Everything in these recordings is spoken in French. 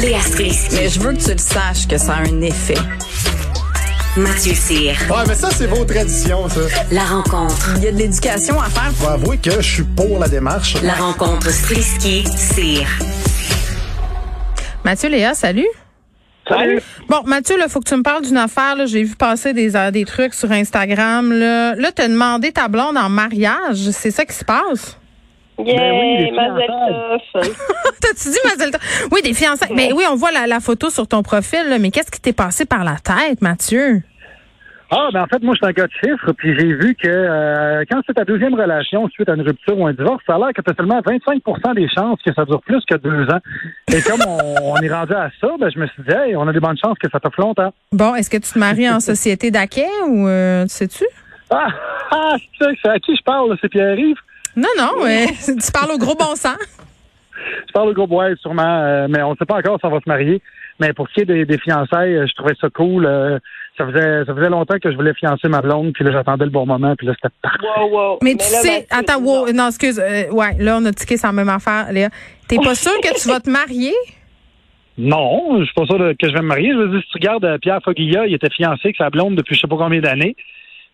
Léa Strisky. Mais je veux que tu le saches que ça a un effet. Mathieu Cyr. Ouais, mais ça, c'est vos traditions, ça. La rencontre. Il y a de l'éducation à faire. Faut avouer que je suis pour la démarche. La rencontre Strisky-Cyr. Mathieu Léa, salut. Salut. Bon, Mathieu, il faut que tu me parles d'une affaire. là. J'ai vu passer des, euh, des trucs sur Instagram. Là, là tu as demandé ta blonde en mariage. C'est ça qui se passe? Yeah, Ben oui, Mazel Tov. T'as-tu dit Mazel Tov? Oui, des fiançailles. Mais oui, on voit la, la photo sur ton profil. là. Mais qu'est-ce qui t'est passé par la tête, Mathieu? Ah, ben en fait, moi, je suis un gars de chiffres, puis j'ai vu que euh, quand c'est ta deuxième relation suite à une rupture ou un divorce, ça a l'air que tu seulement 25% des chances que ça dure plus que deux ans. Et comme on, on est rendu à ça, ben, je me suis dit, hey, on a des bonnes chances que ça t'offre longtemps. Bon, est-ce que tu te maries en société d'acquet ou euh, sais-tu? Ah, ah c'est à qui je parle, c'est Pierre-Yves? Non, non, mais tu parles au gros bon sens. Je parle au groupe ouais, sûrement, euh, mais on ne sait pas encore si on va se marier. Mais pour ce qui est des, des fiançailles, euh, je trouvais ça cool. euh, ça faisait ça faisait longtemps que je voulais fiancer ma blonde, puis là, j'attendais le bon moment, puis là, c'était parfait. Wow, wow. Mais, tu là, sais, attends, non. wow, non, excuse, euh, ouais, là, on a tiqué la même affaire, Léa. T'es pas sûr que tu vas te marier? Non, je suis pas sûr que je vais me marier. Je veux dire, si tu regardes Pierre Foglia, il était fiancé avec sa blonde depuis je sais pas combien d'années.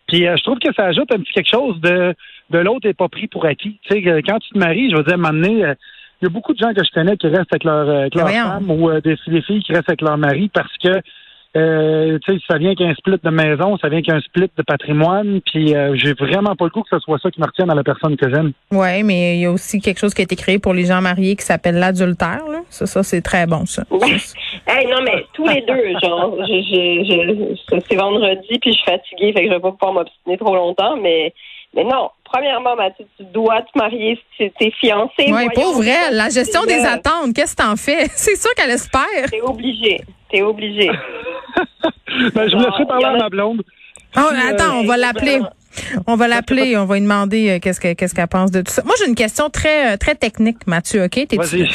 Puis euh, je trouve que ça ajoute un petit quelque chose de de l'autre est pas pris pour acquis. Tu sais, quand tu te maries, je veux dire, à un moment donné, euh, il y a beaucoup de gens que je connais qui restent avec leur, euh, avec leur femme ou euh, des, des filles qui restent avec leur mari parce que euh, tu sais, ça vient qu'un split de maison, ça vient qu'un split de patrimoine, puis euh, j'ai vraiment pas le goût que ce soit ça qui me retienne à la personne que j'aime. Ouais, mais il y a aussi quelque chose qui a été créé pour les gens mariés qui s'appelle l'adultère, là. Ça, ça, c'est très bon, ça. Hey, non, mais tous les deux, genre, je, je, je, c'est vendredi, puis je suis fatiguée, fait que je vais pas pouvoir m'obstiner trop longtemps, mais, mais non. Premièrement, Mathieu, tu dois te marier si t'es fiancé. Voyons. pauvre elle, la gestion des attentes, qu'est-ce que t'en fais? C'est sûr qu'elle espère. T'es obligé. T'es obligé. Ben, je vous laisserai parler à ma blonde. Oh, attends, on va l'appeler. On va l'appeler, on va lui demander euh, qu'est-ce que- qu'est-ce qu'elle pense de tout ça. Moi, j'ai une question très euh, très technique, Mathieu, OK? Vas-y.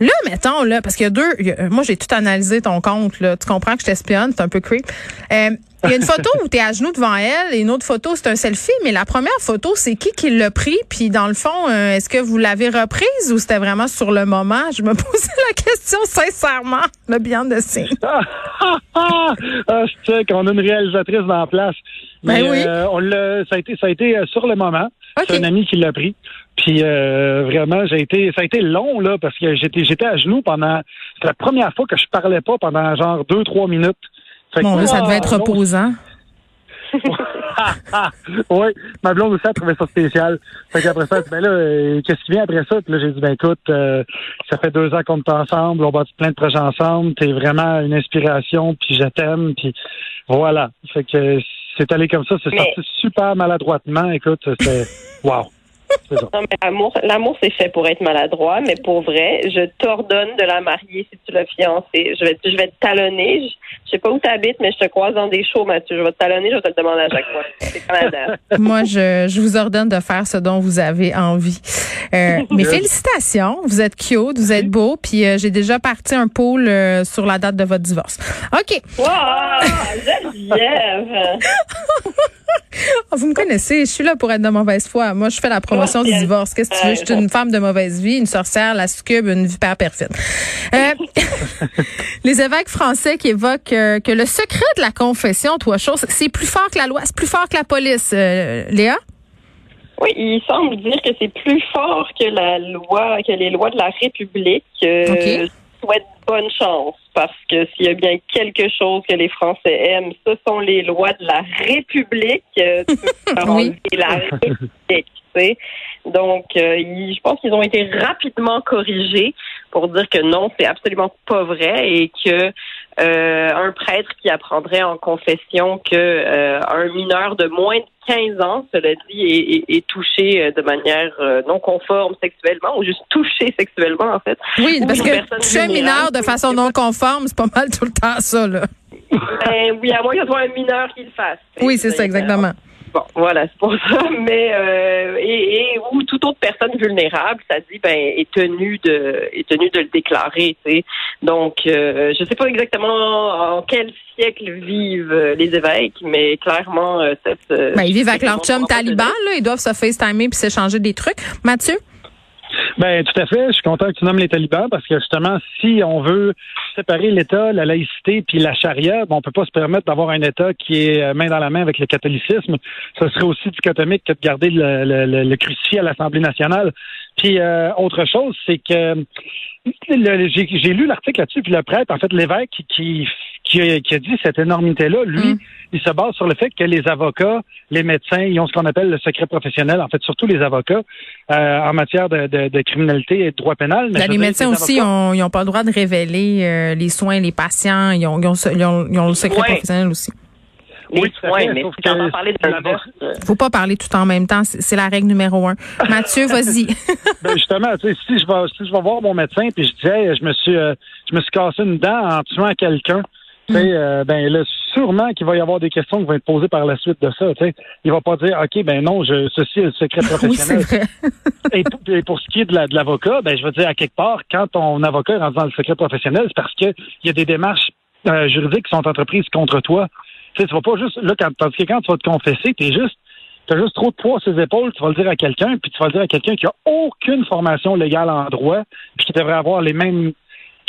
Là, mettons, là, parce qu'il y a deux. y a- moi, j'ai tout analysé ton compte, là. Tu comprends que je t'espionne, c'est un peu creep. Euh, Il y a une photo où tu es à genoux devant elle et une autre photo, c'est un selfie, mais la première photo, c'est qui qui l'a pris? Puis dans le fond, euh, est-ce que vous l'avez reprise ou c'était vraiment sur le moment? Je me posais la question sincèrement, le bien de signe. Ah, ah, ah, je sais qu'on a une réalisatrice dans la place. Mais Ben oui. euh, on l'a, ça a été, ça a été euh, sur le moment. C'est un ami qui l'a pris. Puis euh, vraiment, j'ai été, ça a été long là parce que j'étais, j'étais à genoux pendant. C'est la première fois que je parlais pas pendant genre deux trois minutes. Fait que- Bon, là, ça devait être Ah, reposant. oui, ma blonde aussi a trouvé ça spécial. Fait qu'après ça, elle dit, ben là, euh, qu'est-ce qui vient après ça? Puis là, j'ai dit, ben écoute, euh, ça fait deux ans qu'on est ensemble, on bâtit plein de projets ensemble, t'es vraiment une inspiration, puis je t'aime, puis voilà. Fait que c'est allé comme ça, c'est Mais- sorti super maladroitement. Écoute, c'était wow. Non, mais l'amour, l'amour, c'est fait pour être maladroit, mais pour vrai, je t'ordonne de la marier si tu l'as fiancée. Je vais, te- je vais te talonner. Je, je sais pas où tu habites, mais je te croise dans des shows, Mathieu. Je vais te talonner, je vais te le demander à chaque fois. C'est Canada. Moi, je, je vous ordonne de faire ce dont vous avez envie. Euh, mais félicitations, vous êtes cute, vous êtes beau, puis euh, j'ai déjà parti un pool euh, sur la date de votre divorce. OK. Wow! Vous me connaissez, je suis là pour être de mauvaise foi. Moi, je fais la promotion du divorce. Qu'est-ce que tu veux? Je suis une femme de mauvaise vie, une sorcière, la succube, une vipère perfide. Euh, les évêques français qui évoquent euh, que le secret de la confession, toi, chose, c'est plus fort que la loi, c'est plus fort que la police. Euh, Léa? Oui, il semble dire que c'est plus fort que la loi, que les lois de la République. Euh, OK. Je souhaite bonne chance parce que s'il y a bien quelque chose que les Français aiment, ce sont les lois de la République. Euh, Oui. la République, tu sais. Donc, euh, ils- je pense qu'ils ont été rapidement corrigés pour dire que non, c'est absolument pas vrai et que euh, un prêtre qui apprendrait en confession que euh, un mineur de moins de 15 ans, cela dit, est, est- est touché euh, de manière euh, non conforme sexuellement ou juste touché sexuellement en fait. Oui, Ou parce que toucher un mineur de façon non conforme, c'est pas mal tout le temps ça, là. Ben, oui, à moins que ce soit un mineur qui le fasse. Oui, c'est ça, exactement. Bon, voilà, c'est pour ça. Mais euh, et, et ou toute autre personne vulnérable, ça dit ben est tenue de est tenue de le déclarer. Tu sais. Donc, euh, je sais pas exactement en quel siècle vivent les évêques, mais clairement euh, cette. euh, Ben, ils vivent avec leur chum taliban, là. Ils doivent se FaceTimer puis s'échanger des trucs. Mathieu? Ben tout à fait. Je suis content que tu nommes les talibans parce que justement, si on veut séparer l'État, la laïcité puis la charia, ben, on peut pas se permettre d'avoir un État qui est euh, main dans la main avec le catholicisme. Ce serait aussi dichotomique que de garder le, le, le, le crucifix à l'Assemblée nationale. Puis euh, autre chose, c'est que j'ai lu l'article là-dessus, puis le prêtre, en fait, l'évêque qui, qui, qui, a, qui a dit cette énormité-là, lui, Mm. il se base sur le fait que les avocats, les médecins, ils ont ce qu'on appelle le secret professionnel, en fait, surtout les avocats, euh, en matière de, de, de criminalité et de droit pénal. Mais Ben, les médecins les aussi, avocats- ont, ils n'ont pas le droit de révéler euh, les soins, les patients. Ils ont, ils ont, ils ont- ils ont le secret Ouais. professionnel aussi. Les Oui, soins, fait, mais si tu parler d'un euh, Faut pas parler tout en même temps. C'est c'est la règle numéro un. Mathieu, vas-y. Ben justement, tu sais, si je vais si je vais voir mon médecin puis je dis hey, je me suis euh, je me suis cassé une dent en tuant quelqu'un, tu sais, euh, ben là, sûrement qu'il va y avoir des questions qui vont être posées par la suite de ça. Tu sais, il va pas dire ok ben non, je ceci est le secret professionnel. et, pour, et pour ce qui est de la- de l'avocat, ben je veux dire à quelque part quand ton avocat est rendu dans le secret professionnel, c'est parce que il y a des démarches euh, juridiques qui sont entreprises contre toi. Tu sais, tu vas pas juste là quand tandis que quand tu vas te confesser, t'es juste tu as juste trop de poids sur ses épaules, tu vas le dire à quelqu'un, puis tu vas le dire à quelqu'un qui a aucune formation légale en droit, puis qui devrait avoir les mêmes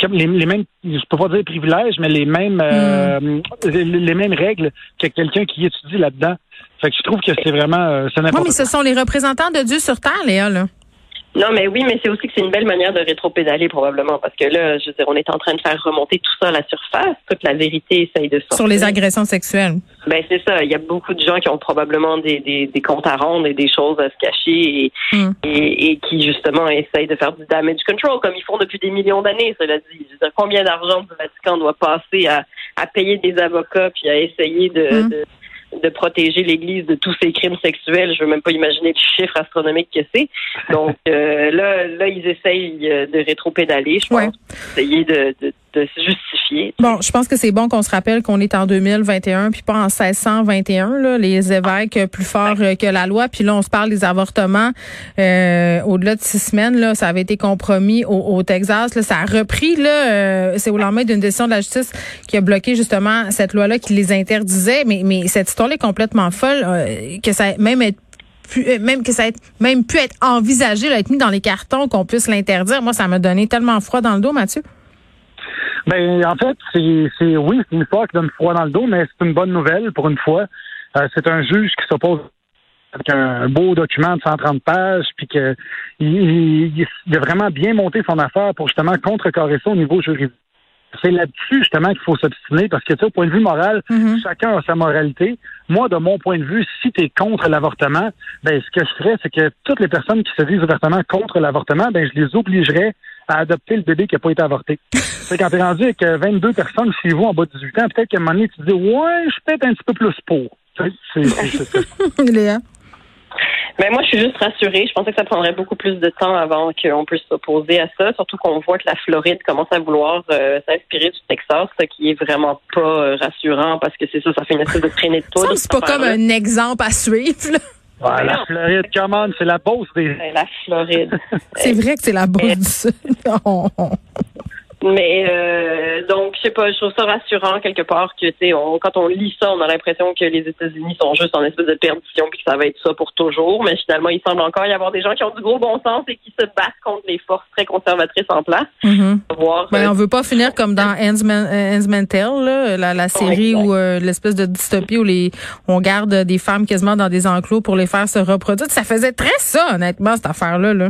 les, les mêmes, je peux pas dire privilèges, mais les mêmes euh, les, les mêmes règles que quelqu'un qui étudie là-dedans. Fait que je trouve que c'est vraiment euh, c'est Oui, n'importe mais ce sont les représentants de Dieu sur terre, Léa, là. Non, mais oui, mais c'est aussi que c'est une belle manière de rétro-pédaler probablement parce que là, je veux dire, on est en train de faire remonter tout ça à la surface. Toute la vérité essaye de sortir. Sur les agressions sexuelles. Ben c'est ça. Il y a beaucoup de gens qui ont probablement des, des, des comptes à rendre et des choses à se cacher et, Mm. et, et qui justement essayent de faire du damage control comme ils font depuis des millions d'années. Cela dit, je veux dire, combien d'argent du Vatican doit passer à, à payer des avocats puis à essayer de, Mm. de de protéger l'Église de tous ces crimes sexuels. Je veux même pas imaginer le chiffre astronomique que c'est. Donc euh, là, là, ils essayent de rétro-pédaler, je pense, Ouais. essayer de, de, de se justifier. Bon, je pense que c'est bon qu'on se rappelle qu'on est en 2021 puis pas en 1621 là, les évêques euh, plus forts euh, que la loi. Puis là on se parle des avortements euh, au-delà de six semaines là, ça avait été compromis au, au Texas là, ça a repris là euh, c'est au lendemain d'une décision de la justice qui a bloqué justement cette loi là qui les interdisait. Mais mais cette histoire est complètement folle euh, que ça même être pu- euh, même que ça ait même pu être envisagé là, être mis dans les cartons qu'on puisse l'interdire. Moi ça m'a donné tellement froid dans le dos Mathieu Ben, en fait, c'est, c'est oui, c'est une histoire qui donne froid dans le dos, mais c'est une bonne nouvelle pour une fois. Euh, c'est un juge qui s'oppose avec un beau document de 130 pages, puis que il, il- il a vraiment bien monté son affaire pour justement contrecarrer ça au niveau juridique. C'est là-dessus justement qu'il faut s'obstiner parce que tu sais, au point de vue moral, Mhm. chacun a sa moralité. Moi, de mon point de vue, si tu es contre l'avortement, ben ce que je ferais, c'est que toutes les personnes qui se disent ouvertement contre l'avortement, ben je les obligerais à adopter le bébé qui n'a pas été avorté. c'est quand tu es rendu avec euh, 22 personnes chez vous en bas de 18 ans, peut-être qu'à un moment donné, tu te dis Ouais, je suis peut-être un petit peu plus pour. C'est, Léa? Mais moi, je suis juste rassurée. Je pensais que ça prendrait beaucoup plus de temps avant qu'on puisse s'opposer à ça, surtout qu'on voit que la Floride commence à vouloir euh, s'inspirer du Texas, ce qui est vraiment pas euh, rassurant parce que c'est ça, ça fait une espèce de traînée de Ça, poudre. c'est pas comme un exemple à suivre. là. La Floride, come on, c'est la bosse des. Ben, La Floride. C'est vrai que c'est la bosse du Sud. Mais euh, donc, je sais pas, je trouve ça rassurant quelque part que, tu sais, on- quand on lit ça, on a l'impression que les États-Unis sont juste en espèce de perdition puis que ça va être ça pour toujours. Mais finalement, il semble encore y avoir des gens qui ont du gros bon sens et qui se battent contre les forces très conservatrices en place. On va Voir, Ben, euh, on veut pas finir comme dans Handsman, euh, là, la, la série où euh, l'espèce de dystopie où les on garde des femmes quasiment dans des enclos pour les faire se reproduire. Ça faisait très ça, honnêtement, cette affaire-là. Là.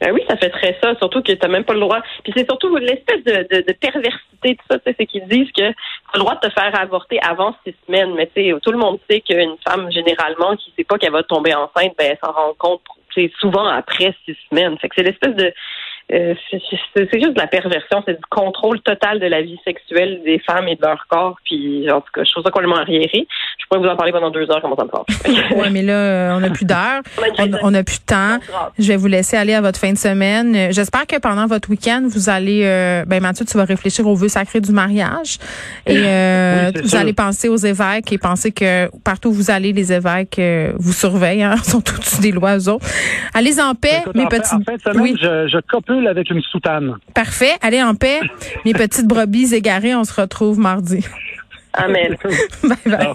Ben oui, ça fait très ça, surtout que t'as même pas le droit. Puis c'est surtout l'espèce de, de, de perversité de ça, c'est qu'ils disent que t'as le droit de te faire avorter avant six semaines, mais tu tout le monde sait qu'une femme généralement qui sait pas qu'elle va tomber enceinte, ben elle s'en rend compte souvent après six semaines. Fait que c'est l'espèce de euh, c'est juste de la perversion, c'est du contrôle total de la vie sexuelle des femmes et de leur corps. Puis en tout cas, je trouve ça complètement arriéré. Je pourrais vous en parler pendant deux heures, comment ça me fâche. Ouais, mais là, euh, on n'a plus d'heure, On a une on, on a plus de temps. Je vais vous laisser aller à votre fin de semaine. J'espère que pendant votre week-end, vous allez, euh, ben Mathieu, tu vas réfléchir au vœu sacré du mariage et euh, Oui, vous sûr. allez penser aux évêques et penser que partout où vous allez, les évêques vous surveillent, hein, sont au-dessus des lois eux autres. Allez en paix, Écoute, mes en, petits. en fin de semaine, oui, je, je copule avec une soutane. parfait. Allez en paix, mes petites brebis égarées. On se retrouve mardi. Amen. bye bye.